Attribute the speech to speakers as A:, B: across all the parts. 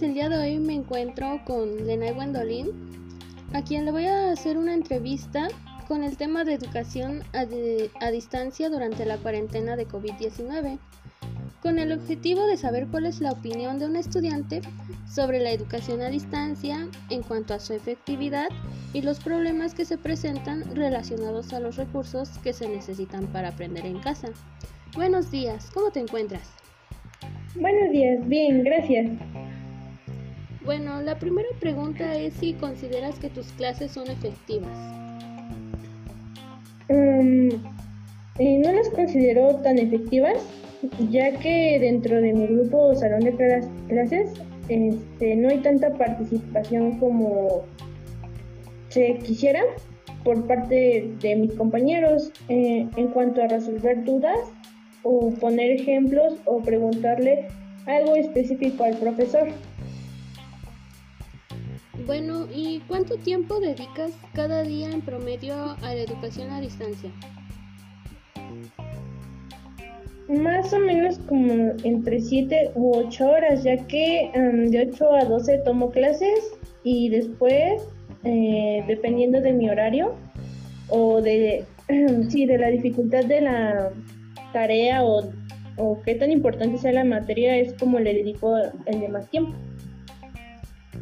A: el día de hoy me encuentro con Lenay Wendolin, a quien le voy a hacer una entrevista con el tema de educación a, a distancia durante la cuarentena de COVID-19, con el objetivo de saber cuál es la opinión de un estudiante sobre la educación a distancia en cuanto a su efectividad y los problemas que se presentan relacionados a los recursos que se necesitan para aprender en casa. Buenos días, ¿cómo te encuentras?
B: Buenos días, bien, gracias.
A: Bueno, la primera pregunta es si consideras que tus clases son efectivas.
B: Um, eh, no las considero tan efectivas, ya que dentro de mi grupo o salón de clases este, no hay tanta participación como se quisiera por parte de mis compañeros eh, en cuanto a resolver dudas o poner ejemplos o preguntarle algo específico al profesor.
A: Bueno, ¿y cuánto tiempo dedicas cada día en promedio a la educación a distancia?
B: Más o menos como entre 7 u 8 horas, ya que um, de 8 a 12 tomo clases y después, eh, dependiendo de mi horario o de, sí, de la dificultad de la tarea o, o qué tan importante sea la materia es como le dedico el demás tiempo.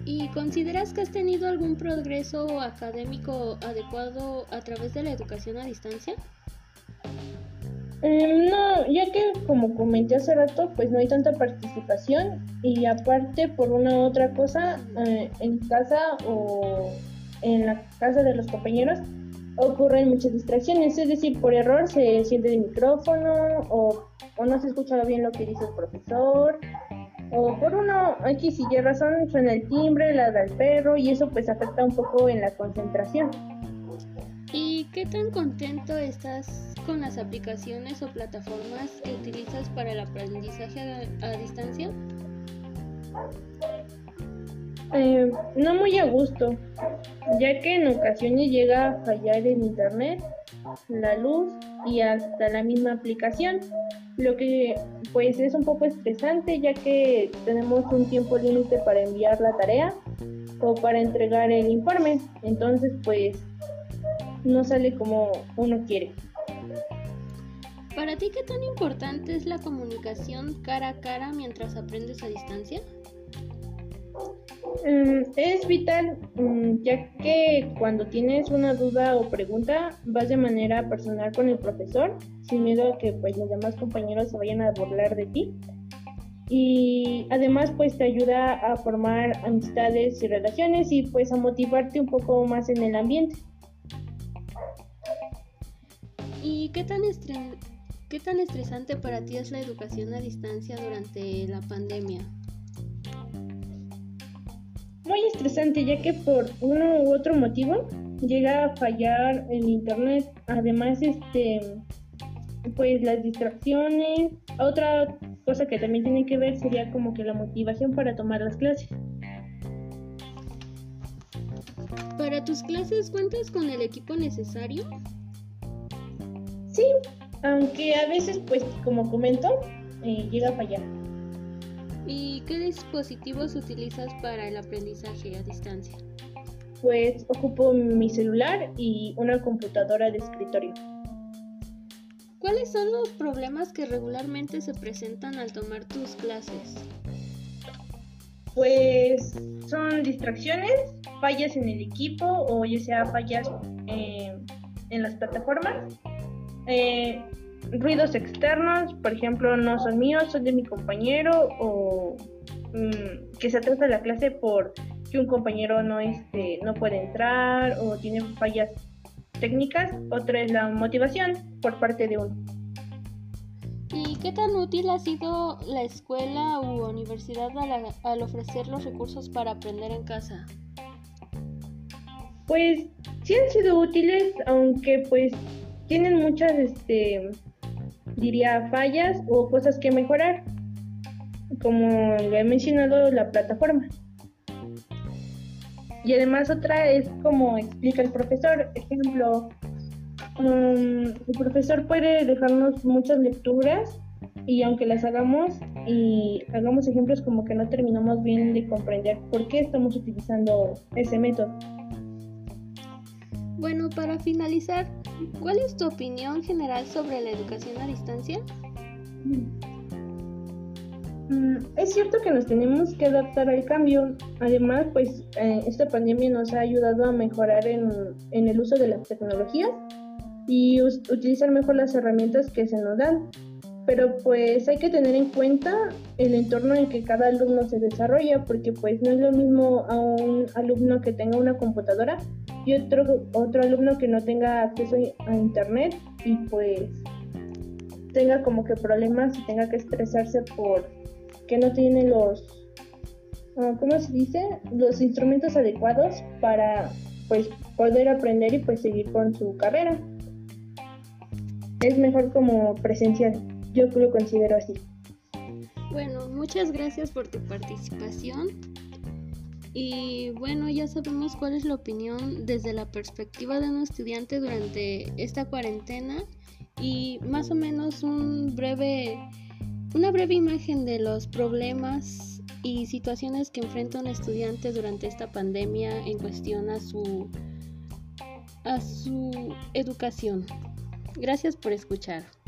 A: ¿Y consideras que has tenido algún progreso académico adecuado a través de la educación a distancia?
B: Em, no, ya que como comenté hace rato, pues no hay tanta participación y aparte por una u otra cosa, eh, en casa o en la casa de los compañeros, ocurren muchas distracciones, es decir, por error se siente el micrófono o, no se escucha bien lo que dice el profesor o por uno, aquí si Y razón, suena el timbre, ladra el perro y eso pues afecta un poco en la concentración.
A: ¿Y qué tan contento estás con las aplicaciones o plataformas que utilizas para el aprendizaje a distancia?
B: Eh, no muy a gusto, ya que en ocasiones llega a fallar el internet, la luz y hasta la misma aplicación, lo que pues es un poco estresante ya que tenemos un tiempo límite para enviar la tarea o para entregar el informe, entonces pues no sale como uno quiere.
A: ¿Para ti qué tan importante es la comunicación cara a cara mientras aprendes a distancia?
B: Mm, es vital mm, ya que cuando tienes una duda o pregunta vas de manera personal con el profesor sin miedo a que pues los demás compañeros se vayan a burlar de ti y además pues te ayuda a formar amistades y relaciones y pues a motivarte un poco más en el ambiente.
A: ¿Y qué tan, qué tan estresante para ti es la educación a distancia durante la pandemia?
B: Muy estresante ya que por uno u otro motivo llega a fallar el internet. Además, este, pues las distracciones. Otra cosa que también tiene que ver sería como que la motivación para tomar las clases.
A: ¿Para tus clases cuentas con el equipo necesario?
B: Sí, aunque a veces, pues como comento, eh, llega a fallar.
A: ¿Y qué dispositivos utilizas para el aprendizaje a distancia?
B: Pues ocupo mi celular y una computadora de escritorio.
A: ¿Cuáles son los problemas que regularmente se presentan al tomar tus clases?
B: Pues son distracciones, fallas en el equipo o ya sea fallas eh, en las plataformas, eh, ruidos externos, por ejemplo, no son míos, son de mi compañero o mm, que se atrasa la clase por que un compañero no este no puede entrar o tiene fallas técnicas, otra es la motivación por parte de uno.
A: ¿Y qué tan útil ha sido la escuela u universidad al, al ofrecer los recursos para aprender en casa?
B: Pues sí han sido útiles, aunque pues tienen muchas este diría fallas o cosas que mejorar, como lo he mencionado, la plataforma. Y además otra es como explica el profesor. Ejemplo, um, el profesor puede dejarnos muchas lecturas y aunque las hagamos y hagamos ejemplos como que no terminamos bien de comprender por qué estamos utilizando ese método.
A: Bueno, para finalizar, ¿cuál es tu opinión general sobre la educación a distancia?
B: Mm, es cierto que nos tenemos que adaptar al cambio. Además, pues eh, esta pandemia nos ha ayudado a mejorar en, en el uso de las tecnologías y utilizar mejor las herramientas que se nos dan. Pero pues hay que tener en cuenta el entorno en que cada alumno se desarrolla, porque pues no es lo mismo a un alumno que tenga una computadora y otro, otro alumno que no tenga acceso a internet y pues tenga como que problemas y tenga que estresarse por que no tiene los, ah, ¿cómo se dice? Los instrumentos adecuados para pues poder aprender y pues seguir con su carrera. Es mejor como presencial, yo lo considero así.
A: Bueno, muchas gracias por tu participación. Y bueno, ya sabemos cuál es la opinión desde la perspectiva de un estudiante durante esta cuarentena y más o menos un breve, una breve imagen de los problemas y situaciones que enfrenta un estudiante durante esta pandemia en cuestión a su, a su educación. Gracias por escuchar.